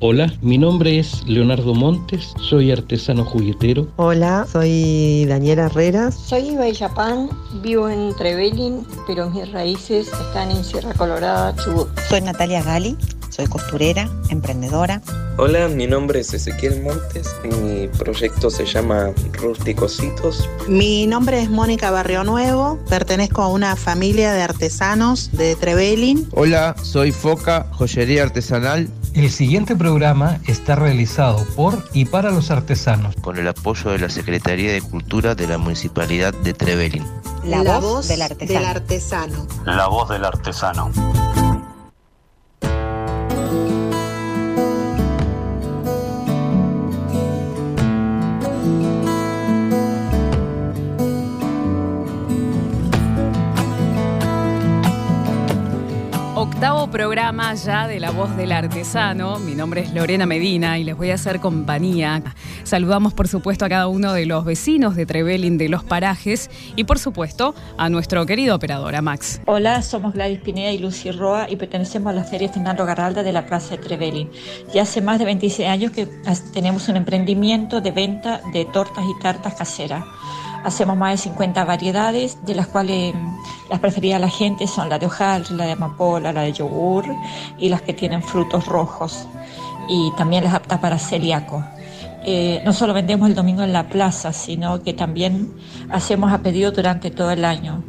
Hola, mi nombre es Leonardo Montes, soy artesano juguetero. Hola, soy Daniela Herrera. Soy Iba Yapán, vivo en Trevelin, pero mis raíces están en Sierra Colorada, Chubut. Soy Natalia Gali, soy costurera, emprendedora. Hola, mi nombre es Ezequiel Montes, mi proyecto se llama Rusticositos. Mi nombre es Mónica Barrio Nuevo, pertenezco a una familia de artesanos de Trevelin. Hola, soy Foca, joyería artesanal. El siguiente programa está realizado por y para los artesanos. Con el apoyo de la Secretaría de Cultura de la Municipalidad de Trevelin. La, La voz, voz del artesano. del artesano. La voz del artesano. Octavo programa ya de La Voz del Artesano. Mi nombre es Lorena Medina y les voy a hacer compañía. Saludamos por supuesto a cada uno de los vecinos de Trevelin de los parajes y por supuesto a nuestro querido operador, Max. Hola, somos Gladys Pineda y Lucy Roa y pertenecemos a la Feria Fernando Garralda de la Plaza de Trevelin. Ya hace más de 26 años que tenemos un emprendimiento de venta de tortas y tartas caseras. Hacemos más de 50 variedades, de las cuales las preferidas de la gente son la de hojaldre, la de amapola, la de yogur y las que tienen frutos rojos y también las aptas para celíaco. Eh, no solo vendemos el domingo en la plaza, sino que también hacemos a pedido durante todo el año.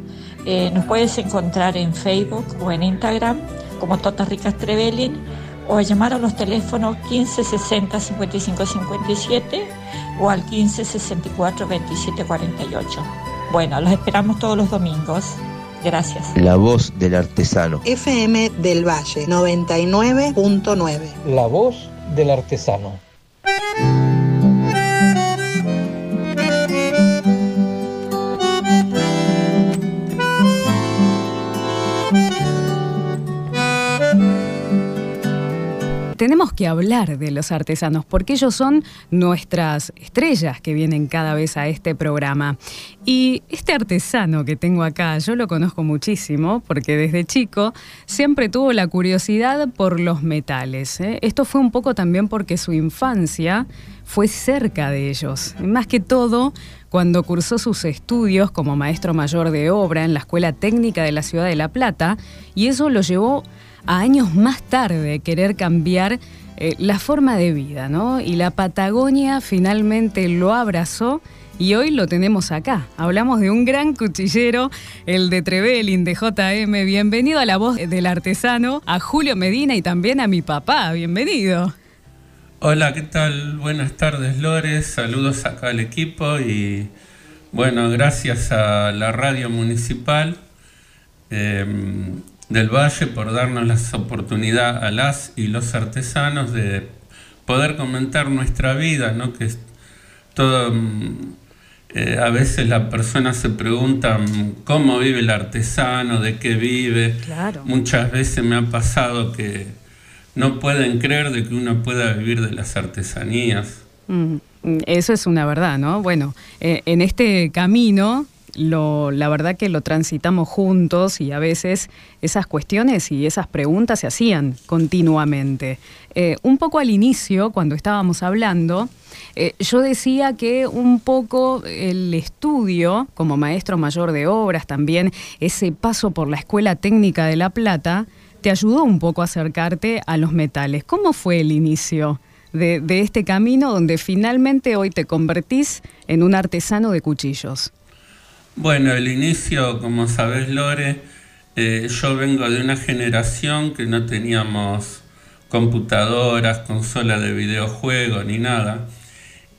Eh, nos puedes encontrar en Facebook o en Instagram como Totas Ricas Trevelin o a llamar a los teléfonos 15 60 55 57 o al 15 64 27 48. Bueno, los esperamos todos los domingos. Gracias. La voz del artesano. FM del Valle 99.9. La voz del artesano. Tenemos que hablar de los artesanos porque ellos son nuestras estrellas que vienen cada vez a este programa. Y este artesano que tengo acá, yo lo conozco muchísimo porque desde chico siempre tuvo la curiosidad por los metales. ¿eh? Esto fue un poco también porque su infancia fue cerca de ellos. Más que todo, cuando cursó sus estudios como maestro mayor de obra en la Escuela Técnica de la Ciudad de La Plata, y eso lo llevó a años más tarde querer cambiar eh, la forma de vida, ¿no? Y la Patagonia finalmente lo abrazó y hoy lo tenemos acá. Hablamos de un gran cuchillero, el de Trevelin, de JM. Bienvenido a la voz del artesano, a Julio Medina y también a mi papá. Bienvenido. Hola, ¿qué tal? Buenas tardes, Lores. Saludos acá al equipo y bueno, gracias a la radio municipal eh, del Valle por darnos la oportunidad a las y los artesanos de poder comentar nuestra vida, ¿no? Que es todo. eh, a veces las personas se preguntan cómo vive el artesano, de qué vive. Claro. Muchas veces me ha pasado que no pueden creer de que uno pueda vivir de las artesanías. Mm, Eso es una verdad, ¿no? Bueno, eh, en este camino, lo, la verdad que lo transitamos juntos y a veces esas cuestiones y esas preguntas se hacían continuamente. Eh, un poco al inicio, cuando estábamos hablando, eh, yo decía que un poco el estudio como maestro mayor de obras, también ese paso por la Escuela Técnica de La Plata, te ayudó un poco a acercarte a los metales. ¿Cómo fue el inicio de, de este camino donde finalmente hoy te convertís en un artesano de cuchillos? Bueno, el inicio, como sabes Lore, eh, yo vengo de una generación que no teníamos computadoras, consola de videojuego ni nada.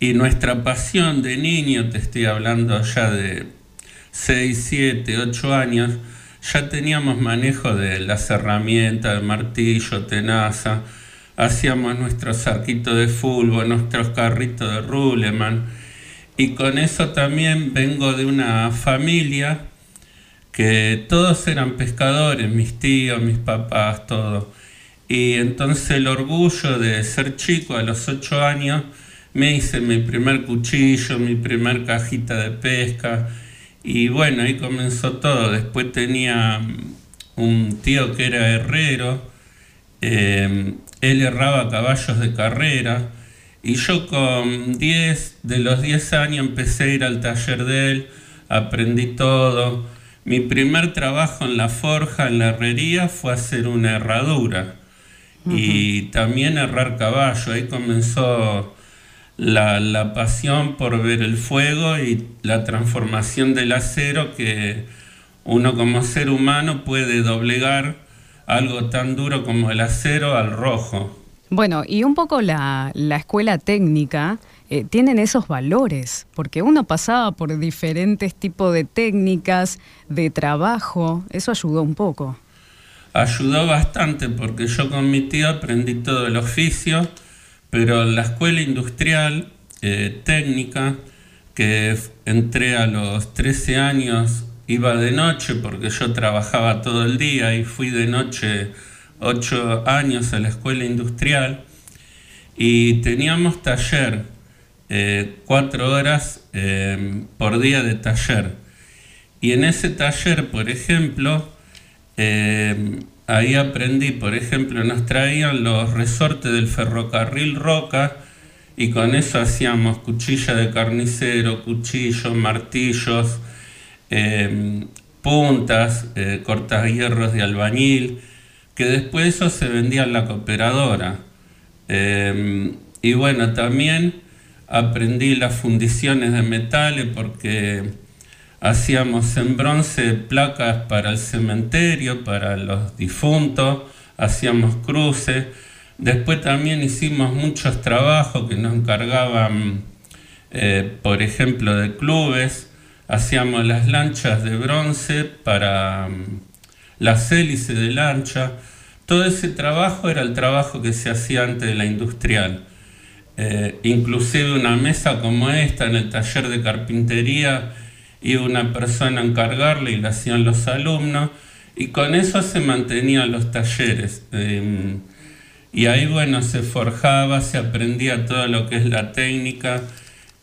Y nuestra pasión de niño, te estoy hablando ya de 6, 7, 8 años, ya teníamos manejo de las herramientas, de martillo, tenaza, hacíamos nuestros arquitos de fútbol, nuestros carritos de ruleman. Y con eso también vengo de una familia que todos eran pescadores, mis tíos, mis papás, todo. Y entonces el orgullo de ser chico a los 8 años, me hice mi primer cuchillo, mi primer cajita de pesca. Y bueno, ahí comenzó todo. Después tenía un tío que era herrero eh, él erraba caballos de carrera y yo con 10, de los 10 años empecé a ir al taller de él, aprendí todo. Mi primer trabajo en la forja, en la herrería, fue hacer una herradura y también errar caballo. Ahí comenzó la, la, pasión por ver el fuego y la transformación del acero que uno como ser humano puede doblegar algo tan duro como el acero al rojo. Bueno, y un poco la, la escuela técnica eh, tienen esos valores, porque uno pasaba por diferentes tipos de técnicas, de trabajo, eso ayudó un poco. Ayudó bastante porque yo con mi tío aprendí todo el oficio, pero la escuela industrial eh, técnica, que entré a los 13 años, iba de noche porque yo trabajaba todo el día y fui de noche 8 años a la escuela industrial y teníamos taller, eh, cuatro horas eh, por día de taller. Y en ese taller, por ejemplo, eh, ahí aprendí, por ejemplo, nos traían los resortes del ferrocarril Roca y con eso hacíamos cuchilla de carnicero, cuchillos, martillos, puntas, cortahierros de albañil que después eso se vendía en la cooperadora. Em, y bueno, también aprendí las fundiciones de metales porque hacíamos en bronce placas para el cementerio, para los difuntos, hacíamos cruces. Después también hicimos muchos trabajos que nos encargaban, eh, por ejemplo, de clubes. Hacíamos las lanchas de bronce para las hélices de lancha. Todo ese trabajo era el trabajo que se hacía antes de la industrial. Eh, inclusive una mesa como esta en el taller de carpintería iba una persona a encargarle y la hacían los alumnos y con eso se mantenían los talleres. Em, y ahí bueno, se forjaba, se aprendía todo lo que es la técnica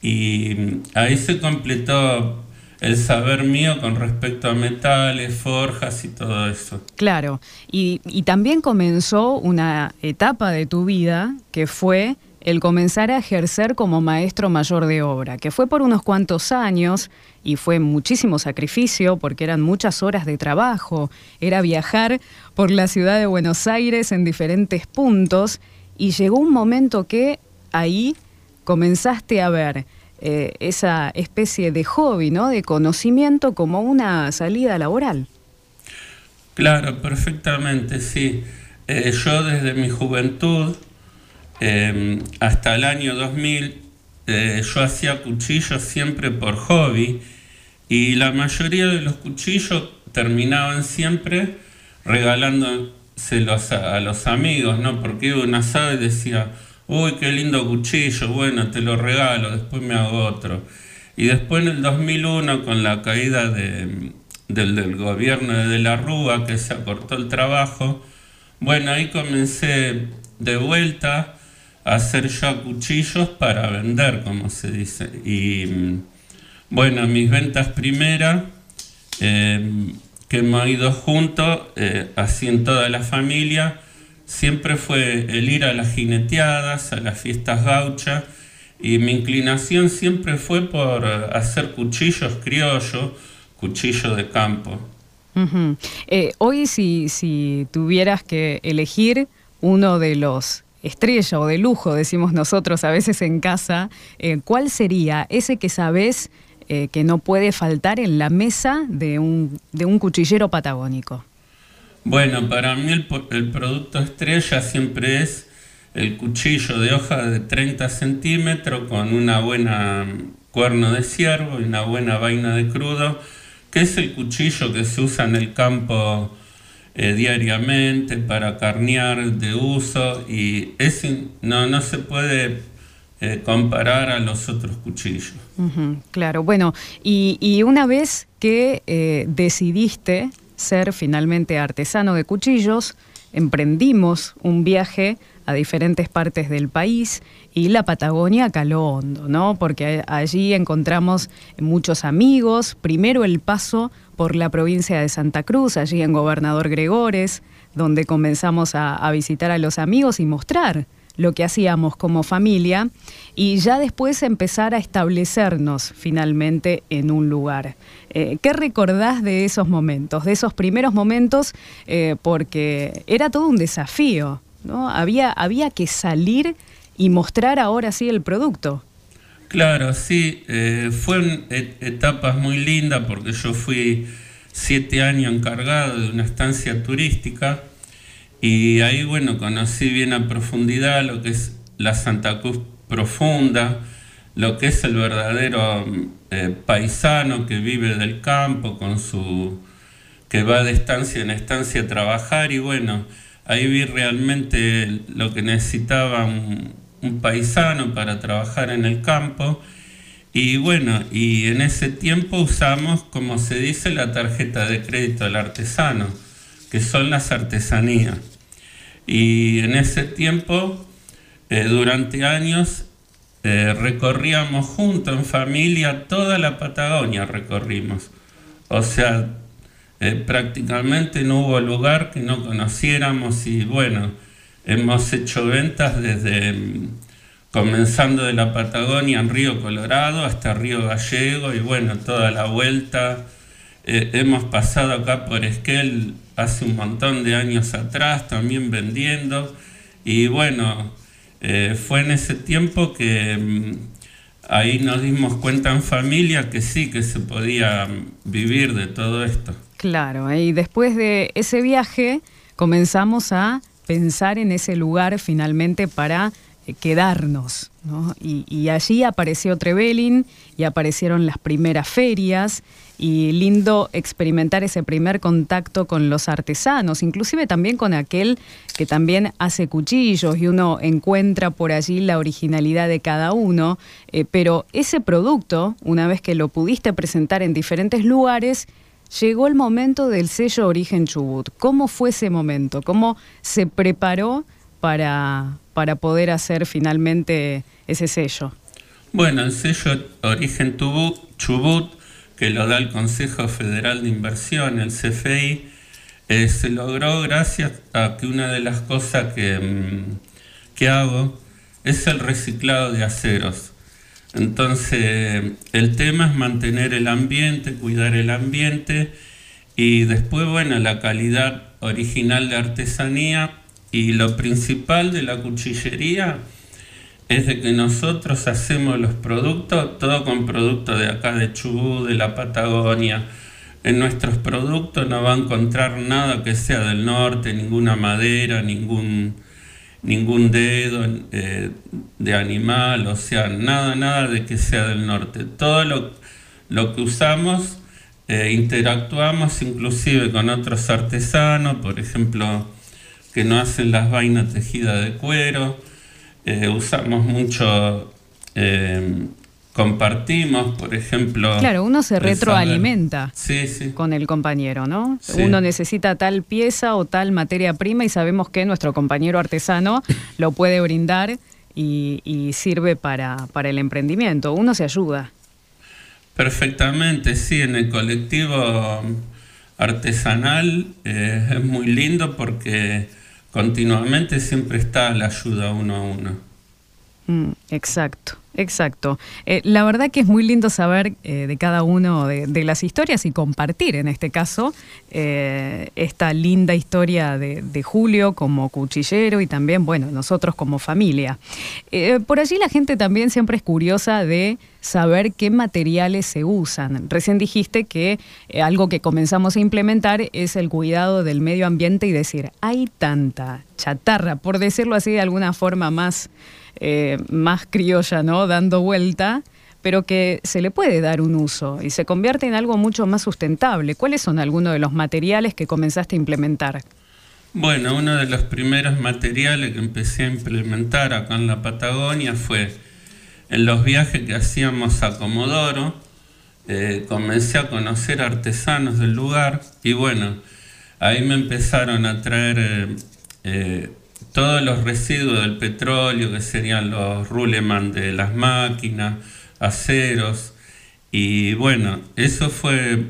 y ahí se completó el saber mío con respecto a metales, forjas y todo eso. Claro, y, también comenzó una etapa de tu vida que fue el comenzar a ejercer como maestro mayor de obra, que fue por unos cuantos años y fue muchísimo sacrificio porque eran muchas horas de trabajo, era viajar por la ciudad de Buenos Aires en diferentes puntos y llegó un momento que ahí comenzaste a ver eh, esa especie de hobby, ¿no? De conocimiento como una salida laboral. Claro, perfectamente, sí. Eh, yo desde mi juventud em, hasta el año 2000 eh, yo hacía cuchillos siempre por hobby y la mayoría de los cuchillos terminaban siempre regalándoselos a, los amigos, ¿no? Porque iba y decía, uy, qué lindo cuchillo, bueno, te lo regalo, después me hago otro. Y después en el 2001, con la caída del, gobierno de, la Rúa, que se acortó el trabajo, bueno, ahí comencé de vuelta a hacer ya cuchillos para vender, como se dice. Y bueno, mis ventas primeras, eh, que hemos ido juntos, eh, así en toda la familia, siempre fue el ir a las jineteadas, a las fiestas gauchas, y mi inclinación siempre fue por eh, hacer cuchillos criollos, cuchillos de campo. Eh, hoy si, si tuvieras que elegir uno de los estrella o de lujo, decimos nosotros a veces en casa, eh, ¿cuál sería ese que sabes que no puede faltar en la mesa de un, de un cuchillero patagónico? Bueno, para mí el, producto estrella siempre es el cuchillo de hoja de 30 centímetros con una buena cuerno de ciervo y una buena vaina de crudo, que es el cuchillo que se usa en el campo eh, diariamente para carnear de uso y es, no, no se puede eh, comparar a los otros cuchillos. claro, bueno, y, una vez que eh, decidiste ser finalmente artesano de cuchillos, emprendimos un viaje a diferentes partes del país y la Patagonia caló hondo, ¿no? Porque allí encontramos muchos amigos, primero el paso por la provincia de Santa Cruz, allí en Gobernador Gregores, donde comenzamos a, visitar a los amigos y mostrar lo que hacíamos como familia y ya después empezar a establecernos finalmente en un lugar. Eh, ¿Qué recordás de esos momentos, de esos primeros momentos? Eh, porque era todo un desafío, ¿no? Había, había que salir y mostrar ahora sí el producto. Claro, sí, eh, fueron etapas muy lindas porque yo fui siete años encargado de una estancia turística y ahí, bueno, conocí bien a profundidad lo que es la Santa Cruz profunda, lo que es el verdadero eh, paisano que vive del campo con su que va de estancia en estancia a trabajar y bueno, ahí vi realmente lo que necesitaba un, un paisano para trabajar en el campo. Y bueno, y en ese tiempo usamos, como se dice, la tarjeta de crédito del artesano, que son las artesanías. Y en ese tiempo, eh, durante años, eh, recorríamos juntos en familia toda la Patagonia, recorrimos. O sea, eh, prácticamente no hubo lugar que no conociéramos y bueno, Hemos hecho ventas desde mm, comenzando de la Patagonia en Río Colorado hasta Río Gallego y bueno, toda la vuelta. Eh, hemos pasado acá por Esquel hace un montón de años atrás también vendiendo y bueno, eh, fue en ese tiempo que mm, ahí nos dimos cuenta en familia que sí, que se podía mm, vivir de todo esto. Claro, y después de ese viaje comenzamos a pensar en ese lugar finalmente para eh, quedarnos. Y, allí apareció Trevelin y aparecieron las primeras ferias y lindo experimentar ese primer contacto con los artesanos, inclusive también con aquel que también hace cuchillos y uno encuentra por allí la originalidad de cada uno, eh, pero ese producto, una vez que lo pudiste presentar en diferentes lugares, llegó el momento del sello Origen Chubut. ¿Cómo fue ese momento? ¿Cómo se preparó para, para poder hacer finalmente ese sello? Bueno, el sello Origen Chubut, que lo da el Consejo Federal de Inversión, el CFI, eh, se logró gracias a que una de las cosas que, mm, que hago es el reciclado de aceros. Entonces, el tema es mantener el ambiente, cuidar el ambiente y después, bueno, la calidad original de artesanía y lo principal de la cuchillería es de que nosotros hacemos los productos, todo con productos de acá de Chubut, de la Patagonia. En nuestros productos no va a encontrar nada que sea del norte, ninguna madera, ningún ningún dedo eh, de animal, o sea, nada, nada de que sea del norte. Todo lo, lo que usamos, eh, interactuamos inclusive con otros artesanos, por ejemplo, que no hacen las vainas tejidas de cuero. Eh, usamos mucho compartimos, por ejemplo. Claro, uno se retroalimenta con el compañero, ¿no? Uno necesita tal pieza o tal materia prima y sabemos que nuestro compañero artesano lo puede brindar y, sirve para, para, el emprendimiento. Uno se ayuda. Perfectamente, sí, en el colectivo artesanal eh, es muy lindo porque continuamente siempre está la ayuda uno a uno. Mm, exacto. Exacto. Eh, la verdad que es muy lindo saber eh, de cada uno de, las historias y compartir, en este caso, eh, esta linda historia de, Julio como cuchillero y también, bueno, nosotros como familia. por allí la gente también siempre es curiosa de saber qué materiales se usan. Recién dijiste que algo que comenzamos a implementar es el cuidado del medio ambiente y decir, hay tanta chatarra, por decirlo así de alguna forma más eh, más criolla, ¿no? Dando vuelta, pero que se le puede dar un uso y se convierte en algo mucho más sustentable. ¿Cuáles son algunos de los materiales que comenzaste a implementar? Bueno, uno de los primeros materiales que empecé a implementar acá en la Patagonia fue en los viajes que hacíamos a Comodoro, eh, comencé a conocer artesanos del lugar y bueno, ahí me empezaron a traer eh, todos los residuos del petróleo, que serían los ruleman de las máquinas, aceros, y bueno, eso fue,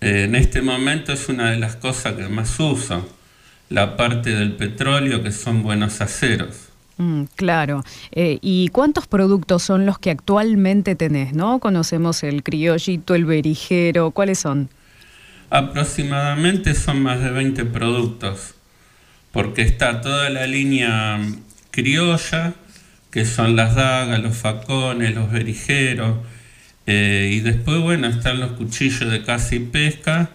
eh, en este momento es una de las cosas que más uso. la parte del petróleo, que son buenos aceros. Mm, claro. Eh, ¿Y cuántos productos son los que actualmente tenés? ¿No? Conocemos el criollito, el berijero, ¿cuáles son? Aproximadamente son más de 20 productos, porque está toda la línea criolla, que son las dagas, los facones, los berijeros, eh, y después, bueno, están los cuchillos de caza y pesca,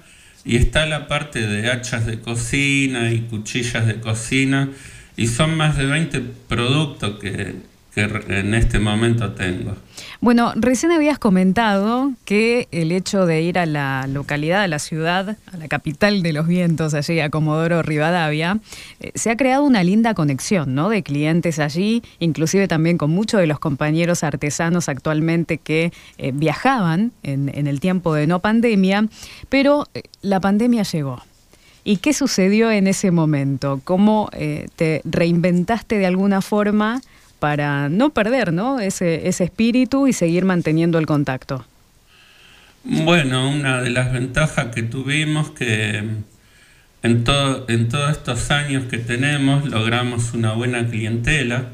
y está la parte de hachas de cocina y cuchillas de cocina, y son más de 20 productos que, en este momento tengo. Bueno, recién habías comentado que el hecho de ir a la localidad, a la ciudad, a la capital de los vientos, allí a Comodoro Rivadavia, eh, se ha creado una linda conexión ¿no? de clientes allí, inclusive también con muchos de los compañeros artesanos actualmente que eh, viajaban en, el tiempo de no pandemia, pero eh, la pandemia llegó. ¿Y qué sucedió en ese momento? ¿Cómo te reinventaste de alguna forma? Para no perder ¿no? Ese, ese espíritu y seguir manteniendo el contacto? Bueno, una de las ventajas que tuvimos que en, en todos estos años que tenemos logramos una buena clientela,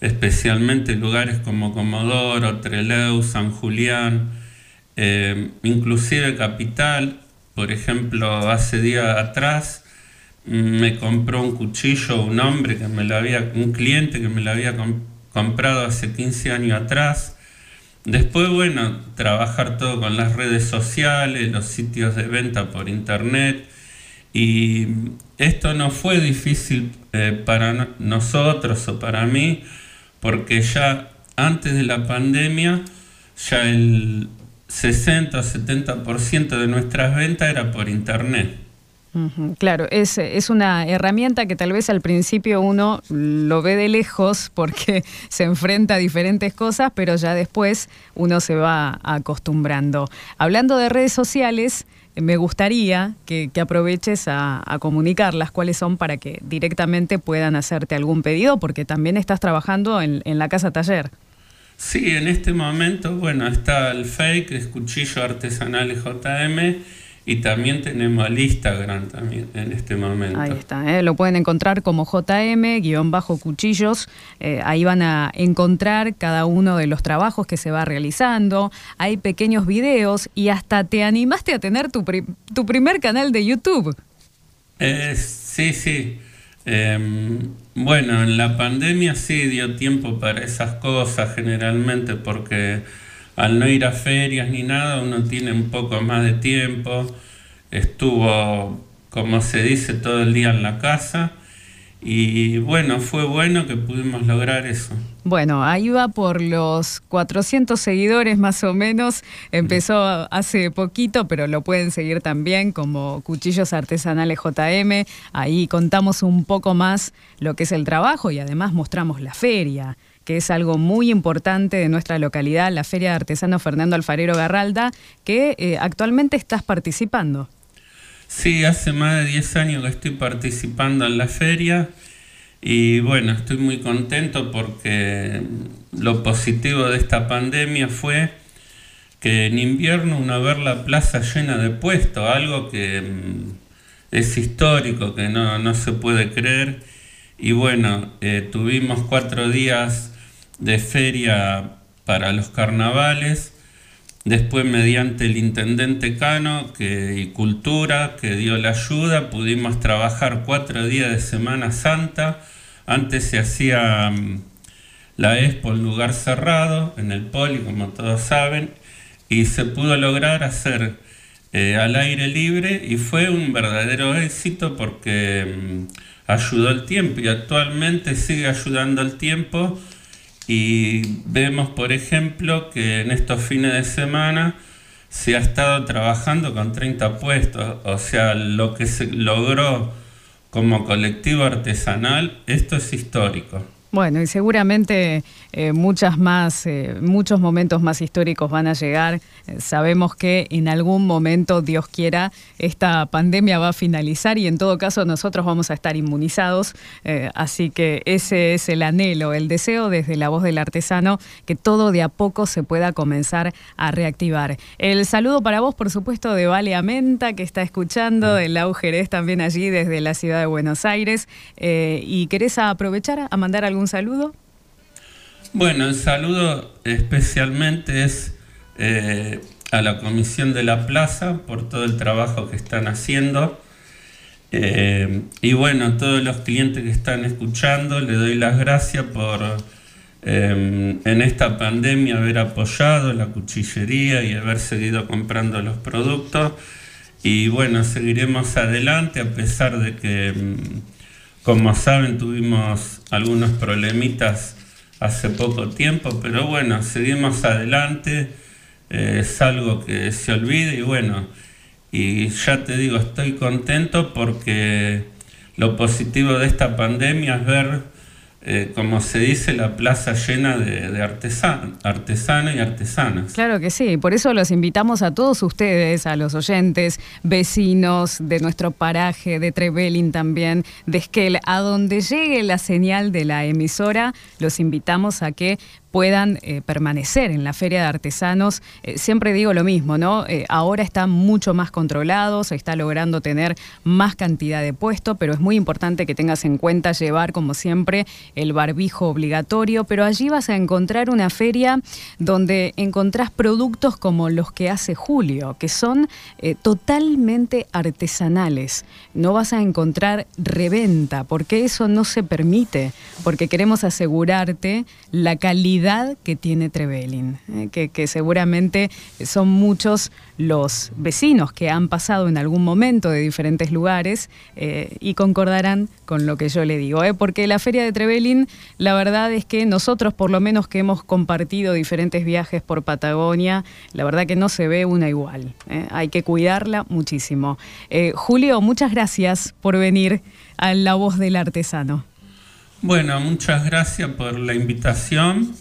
especialmente lugares como Comodoro, Trelew, San Julián, eh, inclusive Capital, por ejemplo, hace días atrás me compró un cuchillo un hombre que me lo había, un cliente que me lo había comprado hace 15 años atrás. Después, bueno, trabajar todo con las redes sociales, los sitios de venta por internet. Y esto no fue difícil eh, para nosotros o para mí, porque ya antes de la pandemia, ya el 60 o 70% de nuestras ventas era por internet. Claro, es, es, una herramienta que tal vez al principio uno lo ve de lejos porque se enfrenta a diferentes cosas, pero ya después uno se va acostumbrando. Hablando de redes sociales, me gustaría que, aproveches a, comunicarlas cuáles son para que directamente puedan hacerte algún pedido, porque también estás trabajando en, la casa taller. Sí, en este momento, bueno, está el fake, es Cuchillo Artesanal JM y también tenemos el Instagram también en este momento. Ahí está, ¿eh? lo pueden encontrar como JM-cuchillos. Eh, ahí van a encontrar cada uno de los trabajos que se va realizando. Hay pequeños videos y hasta te animaste a tener tu, tu primer canal de YouTube. Eh, sí, sí. Em, bueno, en la pandemia sí dio tiempo para esas cosas generalmente porque al no ir a ferias ni nada, uno tiene un poco más de tiempo. Estuvo, como se dice, todo el día en la casa. Y bueno, fue bueno que pudimos lograr eso. Bueno, ahí va por los 400 seguidores más o menos. Empezó hace poquito, pero lo pueden seguir también como Cuchillos Artesanales JM. Ahí contamos un poco más lo que es el trabajo y además mostramos la feria que es algo muy importante de nuestra localidad, la Feria de Artesano Fernando Alfarero Garralda, que eh, actualmente estás participando. Sí, hace más de 10 años que estoy participando en la feria y bueno, estoy muy contento porque lo positivo de esta pandemia fue que en invierno uno ver la plaza llena de puestos, algo que mm, es histórico, que no, no se puede creer. Y bueno, eh, tuvimos cuatro días de feria para los carnavales, después mediante el intendente Cano y Cultura que dio la ayuda, pudimos trabajar cuatro días de Semana Santa, antes se hacía mm, la expo en lugar cerrado, en el poli, como todos saben, y se pudo lograr hacer eh, al aire libre y fue un verdadero éxito porque mm, ayudó el tiempo y actualmente sigue ayudando el tiempo y vemos, por ejemplo, que en estos fines de semana se ha estado trabajando con 30 puestos, o sea, lo que se logró como colectivo artesanal, esto es histórico. Bueno, y seguramente eh, muchas más, eh, muchos momentos más históricos van a llegar. Eh, sabemos que en algún momento, Dios quiera, esta pandemia va a finalizar y en todo caso nosotros vamos a estar inmunizados. así que ese es el anhelo, el deseo desde la voz del artesano, que todo de a poco se pueda comenzar a reactivar. El saludo para vos, por supuesto, de Vale Amenta, que está escuchando, de Lau Jerez también allí desde la ciudad de Buenos Aires. ¿Y querés aprovechar a mandar algún saludo? Bueno, el saludo especialmente es eh, a la Comisión de la Plaza por todo el trabajo que están haciendo. Eh, y bueno, a todos los clientes que están escuchando, le doy las gracias por eh, en esta pandemia haber apoyado la cuchillería y haber seguido comprando los productos. Y bueno, seguiremos adelante a pesar de que, mm, como saben, tuvimos algunos problemitas hace poco tiempo, pero bueno, seguimos adelante, eh, es algo que se olvide y bueno, y ya te digo, estoy contento porque lo positivo de esta pandemia es ver eh, como se dice, la plaza llena de, artesanos y artesanas. Claro que sí, por eso los invitamos a todos ustedes, a los oyentes, vecinos de nuestro paraje, de Trevelin también, de Esquel, a donde llegue la señal de la emisora, los invitamos a que puedan eh, permanecer en la Feria de Artesanos. Eh, siempre digo lo mismo, ¿no? Eh, ahora están mucho más controlados, se está logrando tener más cantidad de puestos, pero es muy importante que tengas en cuenta llevar, como siempre, el barbijo obligatorio, pero allí vas a encontrar una feria donde encontrás productos como los que hace Julio, que son totalmente artesanales. No vas a encontrar reventa, porque eso no se permite, porque queremos asegurarte la calidad que tiene Trevelin, eh, que, seguramente son muchos los vecinos que han pasado en algún momento de diferentes lugares eh, y concordarán con lo que yo le digo, eh, porque la feria de Trevelin, la verdad es que nosotros por lo menos que hemos compartido diferentes viajes por Patagonia, la verdad que no se ve una igual, hay que cuidarla muchísimo. Julio, muchas gracias por venir a La Voz del Artesano. Bueno, muchas gracias por la invitación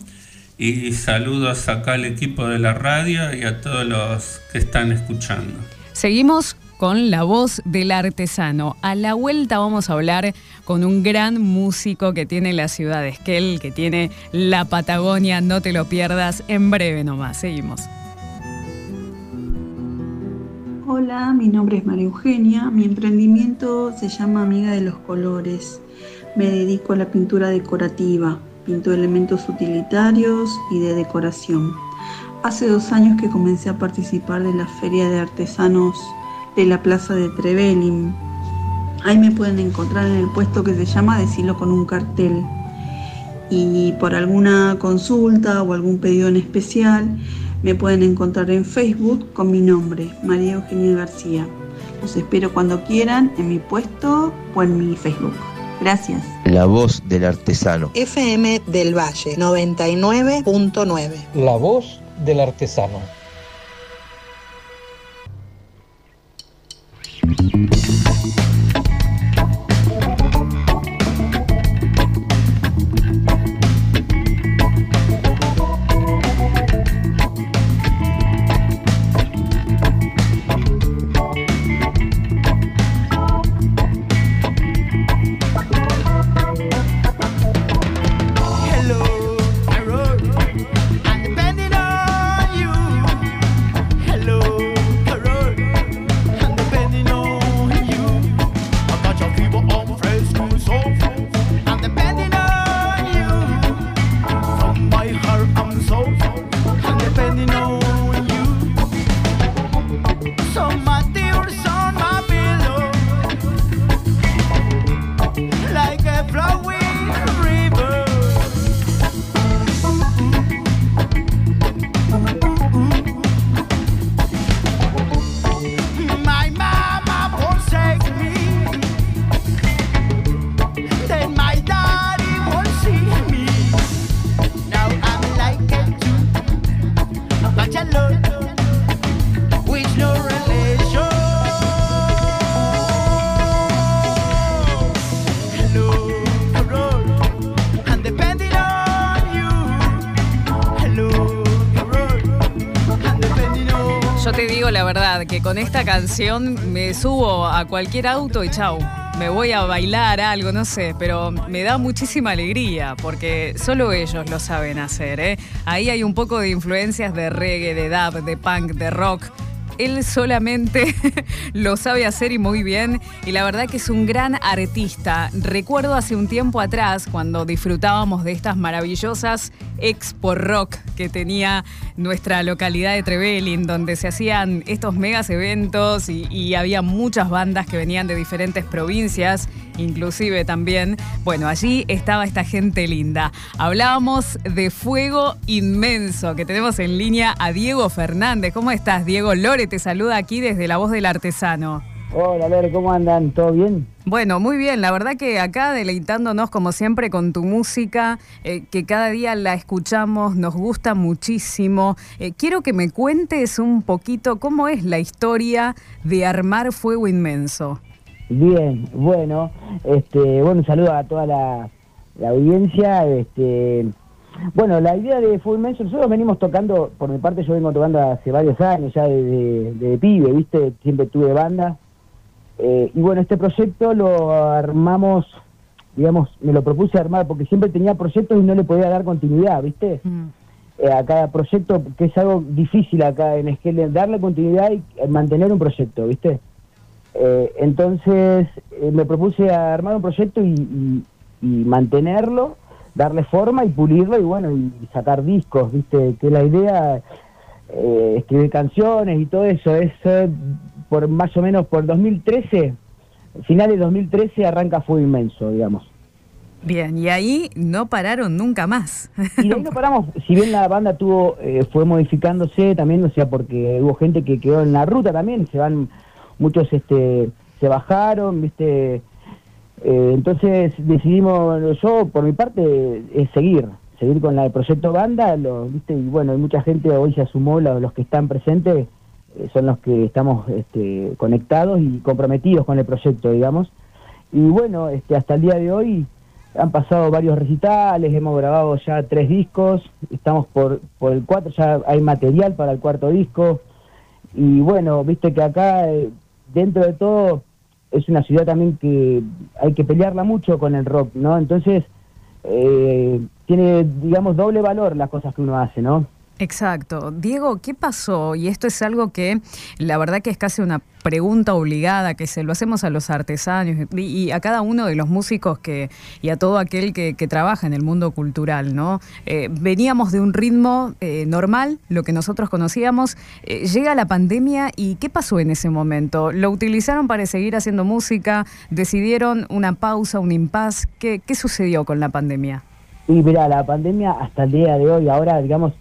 y saludos acá al equipo de la radio y a todos los que están escuchando. Seguimos con la voz del artesano. A la vuelta vamos a hablar con un gran músico que tiene la ciudad de Esquel, que tiene la Patagonia, no te lo pierdas, en breve nomás. Seguimos. Hola, mi nombre es María Eugenia, mi emprendimiento se llama Amiga de los Colores. Me dedico a la pintura decorativa pinto elementos utilitarios y de decoración. Hace dos años que comencé a participar de la Feria de Artesanos de la Plaza de Trevelin. Ahí me pueden encontrar en el puesto que se llama Decilo con un cartel. Y por alguna consulta o algún pedido en especial, me pueden encontrar en Facebook con mi nombre, María Eugenia García. Los espero cuando quieran en mi puesto o en mi Facebook. Gracias. La voz del artesano. FM del Valle 99.9. La voz del artesano. Que con esta canción me subo a cualquier auto y chau. Me voy a bailar algo, no sé, pero me da muchísima alegría porque solo ellos lo saben hacer. ¿eh? Ahí hay un poco de influencias de reggae, de dub, de punk, de rock él solamente lo sabe hacer y muy bien. Y la verdad que es un gran artista. Recuerdo hace un tiempo atrás, cuando disfrutábamos de estas maravillosas Expo Rock que tenía nuestra localidad de Trevelin, donde se hacían estos megas eventos y, y había muchas bandas que venían de diferentes provincias, inclusive también. Bueno, allí estaba esta gente linda. Hablábamos de Fuego Inmenso, que tenemos en línea a Diego Fernández. ¿Cómo estás, Diego Lore? te saluda aquí desde La Voz del Artesano. Hola, Lore, ¿cómo andan? ¿Todo bien? Bueno, muy bien. La verdad que acá deleitándonos como siempre con tu música, eh, que cada día la escuchamos, nos gusta muchísimo. Eh, quiero que me cuentes un poquito cómo es la historia de Armar Fuego Inmenso. Bien, bueno, este, bueno, saludo a toda la, la audiencia. Este, bueno, la idea de Full Inmenso, nosotros venimos tocando, por mi parte yo vengo tocando hace varios años ya de, de, pibe, ¿viste? Siempre tuve banda. Eh, y bueno, este proyecto lo armamos, digamos, me lo propuse armar porque siempre tenía proyectos y no le podía dar continuidad, ¿viste? Mm. Eh, a cada proyecto, que es algo difícil acá en Esquel, darle continuidad y mantener un proyecto, ¿viste? Eh, entonces me propuse armar un proyecto y mantenerlo darle forma y pulirlo y bueno, y sacar discos, ¿viste? Que la idea, eh, escribir canciones y todo eso, es eh, por más o menos por 2013, final de 2013 arranca Fue Inmenso, digamos. Bien, y ahí no pararon nunca más. Y ahí no paramos, si bien la banda tuvo, eh, fue modificándose también, o sea, porque hubo gente que quedó en la ruta también, se van, muchos este se bajaron, viste, eh, entonces decidimos, yo por mi parte, es seguir, seguir con el proyecto banda, lo, ¿viste? y bueno, hay mucha gente hoy se asumó, los, que están presentes son los que estamos este, conectados y comprometidos con el proyecto, digamos. Y bueno, este, hasta el día de hoy han pasado varios recitales, hemos grabado ya tres discos, estamos por, por el cuatro, ya hay material para el cuarto disco. Y bueno, viste que acá, eh, dentro de todo, es una ciudad también que hay que pelearla mucho con el rock, ¿no? Entonces, eh, tiene, digamos, doble valor las cosas que uno hace, ¿no? Exacto. Diego, ¿qué pasó? Y esto es algo que la verdad que es casi una pregunta obligada que se lo hacemos a los artesanos y, a cada uno de los músicos que y a todo aquel que, trabaja en el mundo cultural, ¿no? Eh, veníamos de un ritmo eh, normal, lo que nosotros conocíamos, eh, llega la pandemia y ¿qué pasó en ese momento? ¿Lo utilizaron para seguir haciendo música? ¿Decidieron una pausa, un impas? ¿Qué, qué sucedió con la pandemia? Y mira, la pandemia hasta el día de hoy, ahora digamos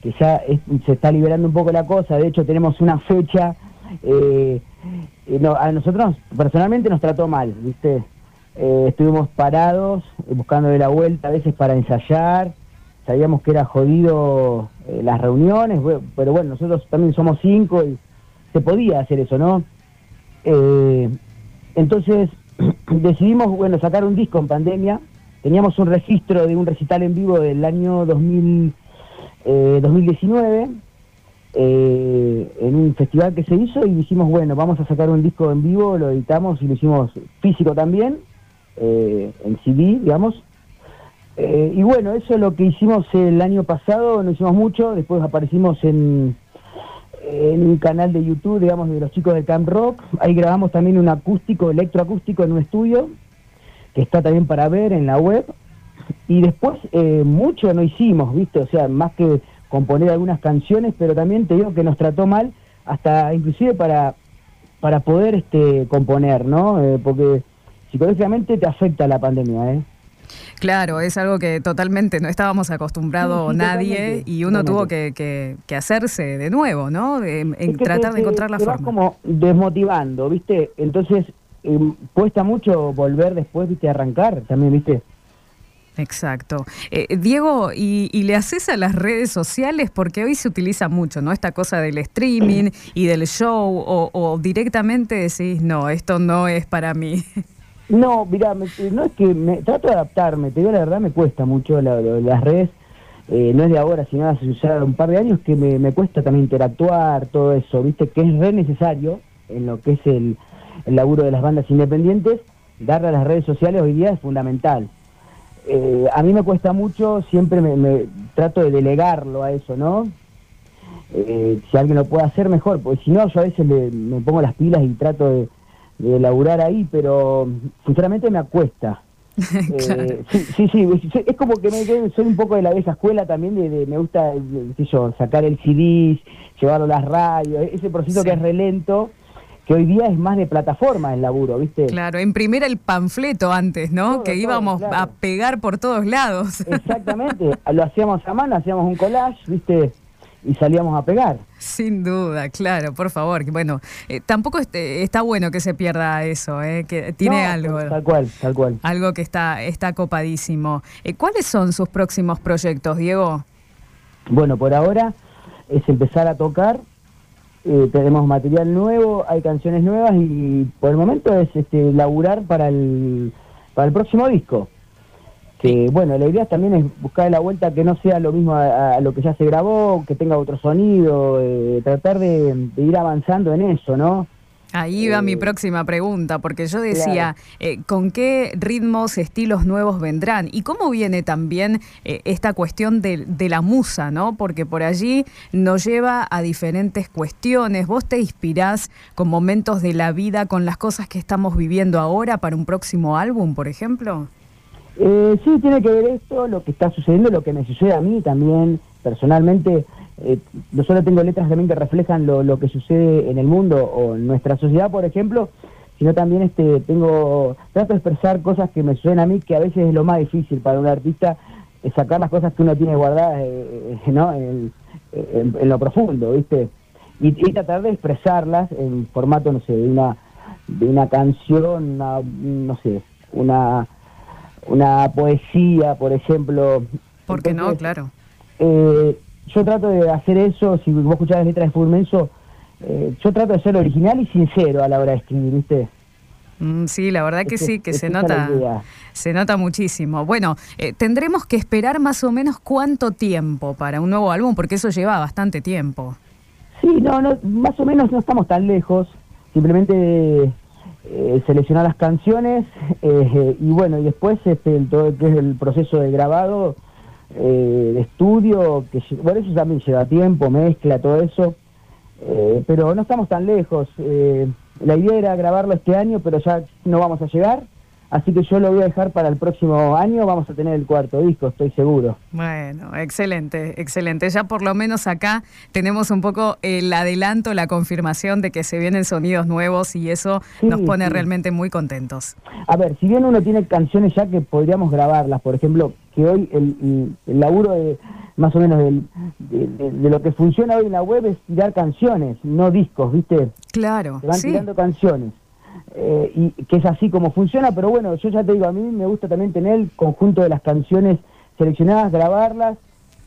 que ya se está liberando un poco la cosa, de hecho tenemos una fecha, eh, a nosotros personalmente nos trató mal, ¿viste? Eh, estuvimos parados, eh, buscando de la vuelta a veces para ensayar, sabíamos que era jodido las reuniones, pero bueno, nosotros también somos cinco y se podía hacer eso, ¿no? entonces decidimos, bueno, sacar un disco en pandemia, teníamos un registro de un recital en vivo del año 2000 2019 eh, eh, en un festival que se hizo y dijimos, bueno, vamos a sacar un disco en vivo, lo editamos y lo hicimos físico también, eh, en CD, digamos. y bueno, eso es lo que hicimos el año pasado, no hicimos mucho, después aparecimos en, en un canal de YouTube, digamos, de los chicos de Camp Rock, ahí grabamos también un acústico, electroacústico en un estudio, que está también para ver en la web, y después eh, mucho no hicimos, ¿viste? O sea, más que componer algunas canciones, pero también te digo que nos trató mal, hasta inclusive para, para poder este, componer, ¿no? Eh, porque psicológicamente te afecta la pandemia, ¿eh? Claro, es algo que totalmente no estábamos acostumbrados nadie y uno tuvo que, que, hacerse de nuevo, ¿no? En, tratar de encontrar la te forma. como desmotivando, ¿viste? Entonces em, cuesta mucho volver después, ¿viste? Arrancar también, ¿viste? Exacto. Eh, Diego, y, le haces a las redes sociales? Porque hoy se utiliza mucho, ¿no? Esta cosa del streaming y del show, o, directamente decís, no, esto no es para mí. No, mira, no es que me trato de adaptarme, te digo la verdad, me cuesta mucho las redes. eh, no es de ahora, sino hace ya un par de años que me, me cuesta también interactuar, todo eso, viste, que es re necesario en lo que es el, el laburo de las bandas independientes, darle a las redes sociales hoy día es fundamental. Eh, a mí me cuesta mucho, siempre me, me trato de delegarlo a eso, ¿no? Eh, si alguien lo puede hacer mejor, porque si no, yo a veces le- me pongo las pilas y trato de, de laburar ahí, pero sinceramente me acuesta. Eh, sí, sí, sí, es- como que me, soy un poco de la vieja escuela también, de, de- me gusta, qué sé yo, sacar el CD, llevarlo a las radios, ese proceso que es relento, que hoy día es más de plataforma el laburo, ¿viste? Claro, imprimir el panfleto antes, ¿no? que íbamos a pegar por todos lados. Exactamente, lo hacíamos a mano, hacíamos un collage, ¿viste? Y salíamos a pegar. Sin duda, claro, por favor. Bueno, eh, tampoco este- está bueno que se pierda eso, eh, que tiene No, algo. Tal cual, tal cual. Algo que está, está copadísimo. Eh, ¿Cuáles son sus próximos proyectos, Diego? Bueno, por ahora es empezar a tocar. Eh, tenemos material nuevo, hay canciones nuevas y por el momento es este, laburar para el, para el próximo disco. Que bueno, la idea también es buscar la vuelta que no sea lo mismo a, a lo que ya se grabó, que tenga otro sonido, eh, tratar de, de ir avanzando en eso, ¿no? Ahí va mi próxima pregunta, porque yo decía, eh, ¿con qué ritmos, estilos nuevos vendrán? ¿Y cómo viene también eh, esta cuestión de, de la musa, no? Porque por allí nos lleva a diferentes cuestiones. ¿Vos te inspirás con momentos de la vida, con las cosas que estamos viviendo ahora para un próximo álbum, por ejemplo? Eh, sí, tiene que ver esto, lo que está sucediendo, lo que me sucede a mí también, personalmente. Eh, no solo tengo letras también que reflejan lo, lo que sucede en el mundo o en nuestra sociedad, por ejemplo, sino también este tengo trato de expresar cosas que me suceden a mí, que a veces es lo más difícil para un artista, es sacar las cosas que uno tiene guardadas eh, eh, ¿no? en, en- en lo profundo, ¿viste? Y, y tratar de expresarlas en formato, no sé, de una, de una canción, una, no sé, una una poesía, por ejemplo. ¿Por qué no? Claro. eh, yo trato de hacer eso, si vos escuchás las letras de Fulmenso, eh, yo trato de ser original y sincero a la hora de escribir, ¿viste? Mm, sí, la verdad que sí, que se nota, se nota muchísimo. Bueno, eh, tendremos que esperar más o menos cuánto tiempo para un nuevo álbum, porque eso lleva bastante tiempo. Sí, no, no, más o menos no estamos tan lejos, simplemente eh, seleccionar las canciones eh, y bueno, y después este, el- todo lo que es el proceso de grabado, eh, de estudio, que bueno, eso también lleva tiempo, mezcla, todo eso, eh, pero no estamos tan lejos. eh, la idea era grabarlo este año, pero ya no vamos a llegar, así que yo lo voy a dejar para el próximo año, vamos a tener el cuarto disco, estoy seguro. Bueno, excelente, excelente. Ya por lo menos acá tenemos un poco el adelanto, la confirmación de que se vienen sonidos nuevos y eso Sí, nos pone sí. realmente muy contentos. A ver, si bien uno tiene canciones ya que podríamos grabarlas, por ejemplo, que hoy el, el- laburo de más o menos del- de, de- de lo que funciona hoy en la web es tirar canciones, no discos, ¿viste? Claro, Se van sí. tirando canciones. Eh, y que es así como funciona, pero bueno, yo ya te digo, a mí me gusta también tener el conjunto de las canciones seleccionadas, grabarlas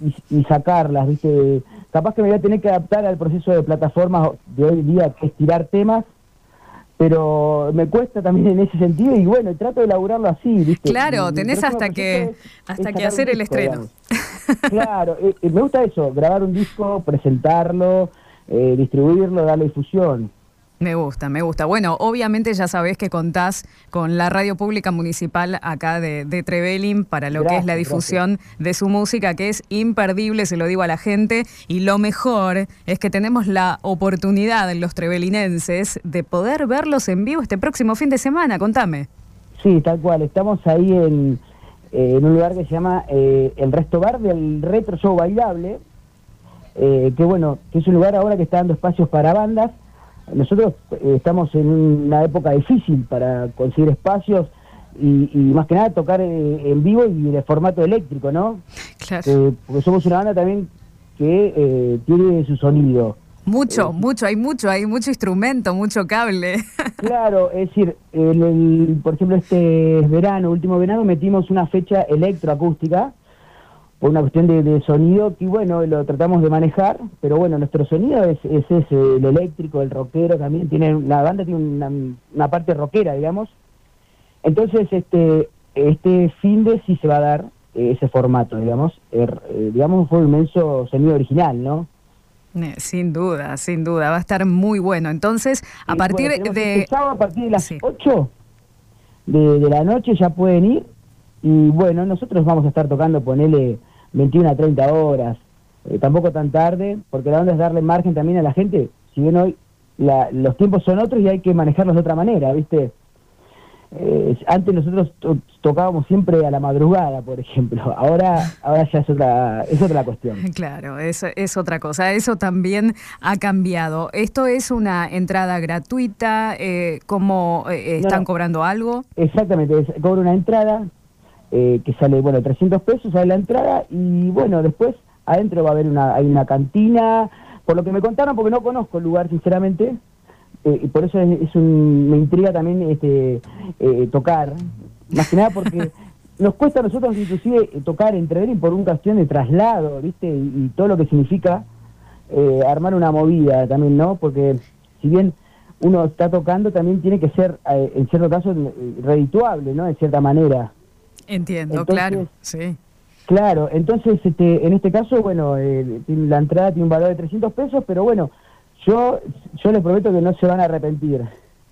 y, y sacarlas, ¿viste? Capaz que me voy a tener que adaptar al proceso de plataformas de hoy día, que es tirar temas, pero me cuesta también en ese sentido y bueno, trato de elaborarlo así, ¿viste? Claro, Mi tenés hasta que, es- hasta es que hacer el disco, estreno. Claro, eh, eh, me gusta eso, grabar un disco, presentarlo, eh, distribuirlo, darle difusión. Me gusta, me gusta. Bueno, obviamente ya sabés que contás con la radio pública municipal acá de, de Trevelin para lo que es la Gracias, difusión de su música, que es imperdible, se lo digo a la gente. Y lo mejor es que tenemos la oportunidad, los trevelinenses, de poder verlos en vivo este próximo fin de semana. Contame. Sí, tal cual. Estamos ahí en, eh, en un lugar que se llama eh, el Resto Bar del Retro Show Bailable, eh, que bueno, que es un lugar ahora que está dando espacios para bandas. Nosotros eh, estamos en una época difícil para conseguir espacios y, y más que nada tocar eh, en vivo y de formato eléctrico, ¿no? Claro. Eh, porque somos una banda también que eh, tiene su sonido. Mucho, mucho, hay mucho, hay mucho instrumento, mucho cable. Claro, es decir, en el- por ejemplo, este verano, último verano, metimos una fecha electroacústica por una cuestión de, de sonido que, bueno, lo tratamos de manejar, pero bueno, nuestro sonido es, es ese, el eléctrico, el rockero también, tiene la banda tiene una, una parte rockera, digamos. Entonces, este este fin de sí se va a dar, ese formato, digamos. Er, eh, digamos, un fuego inmenso sonido original, ¿no? Eh, Sin duda, sin duda, va a estar muy bueno. Entonces, a partir bueno, de... este sábado a partir de las 8 de, de la noche ya pueden ir. Y bueno, nosotros vamos a estar tocando, ponele 21 a 30 horas, eh, tampoco tan tarde, porque la onda es darle margen también a la gente. Si bien hoy la- los tiempos son otros y hay que manejarlos de otra manera, ¿viste? Eh, antes nosotros to- tocábamos siempre a la madrugada, por ejemplo. Ahora, ahora ya es otra, es otra cuestión. Claro, eso es otra cosa. Eso también ha cambiado. ¿Esto es una entrada gratuita? Eh, ¿Cómo eh, están no. cobrando algo? Exactamente, es- cobra una entrada eh, que sale, bueno, 300 pesos, sale la entrada y bueno, después adentro va a haber una, hay una cantina, por lo que me contaron, porque no conozco el lugar sinceramente, eh, y por eso es, es un, me intriga también este eh, tocar, más que nada porque nos cuesta a nosotros inclusive eh, tocar entre Belén por una cuestión de traslado, ¿viste? Y, y todo lo que significa eh, armar una movida también, ¿no? Porque si bien uno está tocando, también tiene que ser, eh, en cierto caso, redituable, ¿no? De cierta manera. Entiendo, Entonces, claro. Sí. Claro, entonces este, en este caso, bueno, eh, la entrada tiene un valor de 300 pesos, pero bueno, yo, yo les prometo que no se van a arrepentir.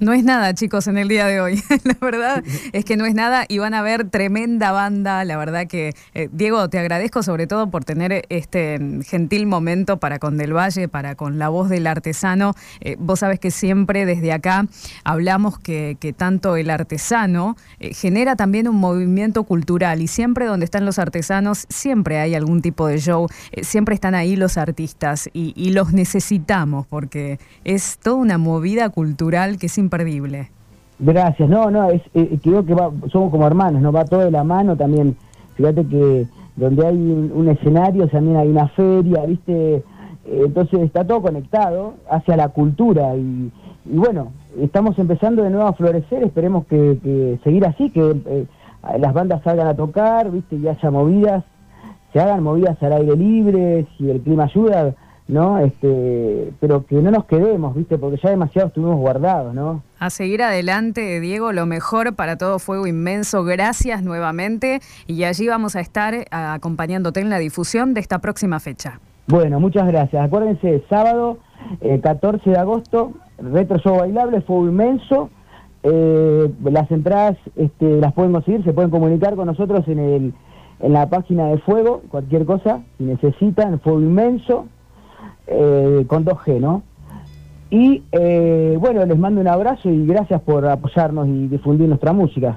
No es nada, chicos, en el día de hoy. la verdad es que no es nada y van a ver tremenda banda. La verdad que, eh, Diego, te agradezco sobre todo por tener este mm, gentil momento para con Del Valle, para con la voz del artesano. Eh, vos sabes que siempre desde acá hablamos que, que tanto el artesano eh, genera también un movimiento cultural y siempre donde están los artesanos, siempre hay algún tipo de show, eh, siempre están ahí los artistas y, y los necesitamos porque es toda una movida cultural que es imperdible. Gracias, no, no, es, eh, creo que va, somos como hermanos, ¿no? Va todo de la mano también. Fíjate que donde hay un, un escenario también hay una feria, ¿viste? Eh, entonces está todo conectado hacia la cultura y, y bueno, estamos empezando de nuevo a florecer, esperemos que, que seguir así, que eh, las bandas salgan a tocar, ¿viste? Y haya movidas, se hagan movidas al aire libre, si el clima ayuda, ¿no? Este, pero que no nos quedemos, ¿viste? Porque ya demasiado estuvimos guardados, ¿no? A seguir adelante, Diego, lo mejor para todo Fuego Inmenso. Gracias nuevamente y allí vamos a estar eh, acompañándote en la difusión de esta próxima fecha. Bueno, muchas gracias. Acuérdense, sábado eh, 14 de agosto, Retro Show Bailable, Fuego Inmenso. Eh, las entradas este, las pueden conseguir, se pueden comunicar con nosotros en, el, en la página de Fuego, cualquier cosa, si necesitan, Fuego Inmenso, eh, con 2G, ¿no? Y eh, bueno, les mando un abrazo y gracias por apoyarnos y difundir nuestra música.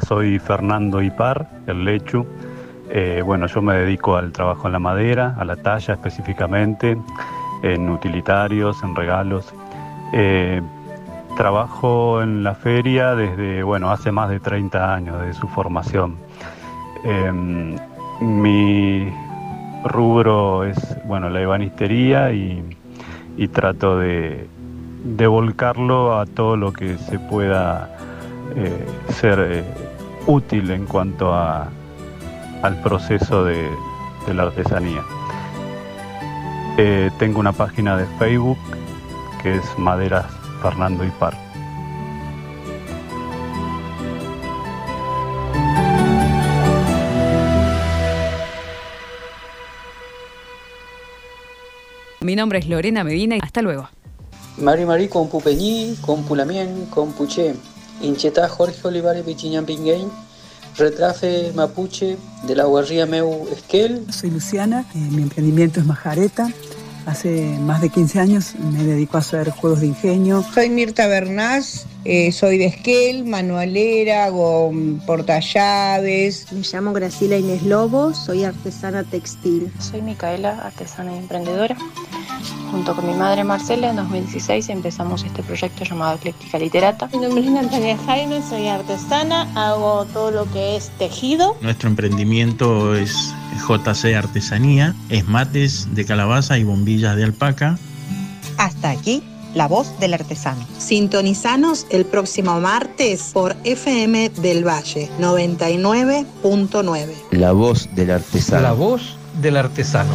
Soy Fernando Ipar, el Lechu. Eh, bueno, yo me dedico al trabajo en la madera, a la talla específicamente, en utilitarios, en regalos. Eh, trabajo en la feria desde, bueno, hace más de 30 años de su formación. Em, mi rubro es, bueno, la ebanistería y, y trato de, de, volcarlo a todo lo que se pueda eh, ser eh, útil en cuanto a, al proceso de, de la artesanía. Eh, tengo una página de Facebook que es Maderas Fernando Ipar. Mi nombre es Lorena Medina y hasta luego. Mari Mari con Pupeñí, con Pulamien, con Puché. Incheta Jorge Olivares Pichiñán Pinguein. Retrafe Mapuche de la guarría Meu Esquel. Soy Luciana, eh, mi emprendimiento es Majareta. Hace más de 15 años me dedico a hacer juegos de ingenio. Soy Mirta Bernás, eh, soy de Esquel, manualera, hago portallaves. Me llamo Graciela Inés Lobo, soy artesana textil. Soy Micaela, artesana y emprendedora. Junto con mi madre Marcela, en 2016 empezamos este proyecto llamado Ecléctica Literata. Mi nombre es Natalia Jaime, soy artesana, hago todo lo que es tejido. Nuestro emprendimiento es JC Artesanía, es mates de calabaza y bombillas de alpaca. Hasta aquí la voz del artesano. Sintonizanos el próximo martes por FM del Valle 99.9. La voz del artesano. La voz del artesano.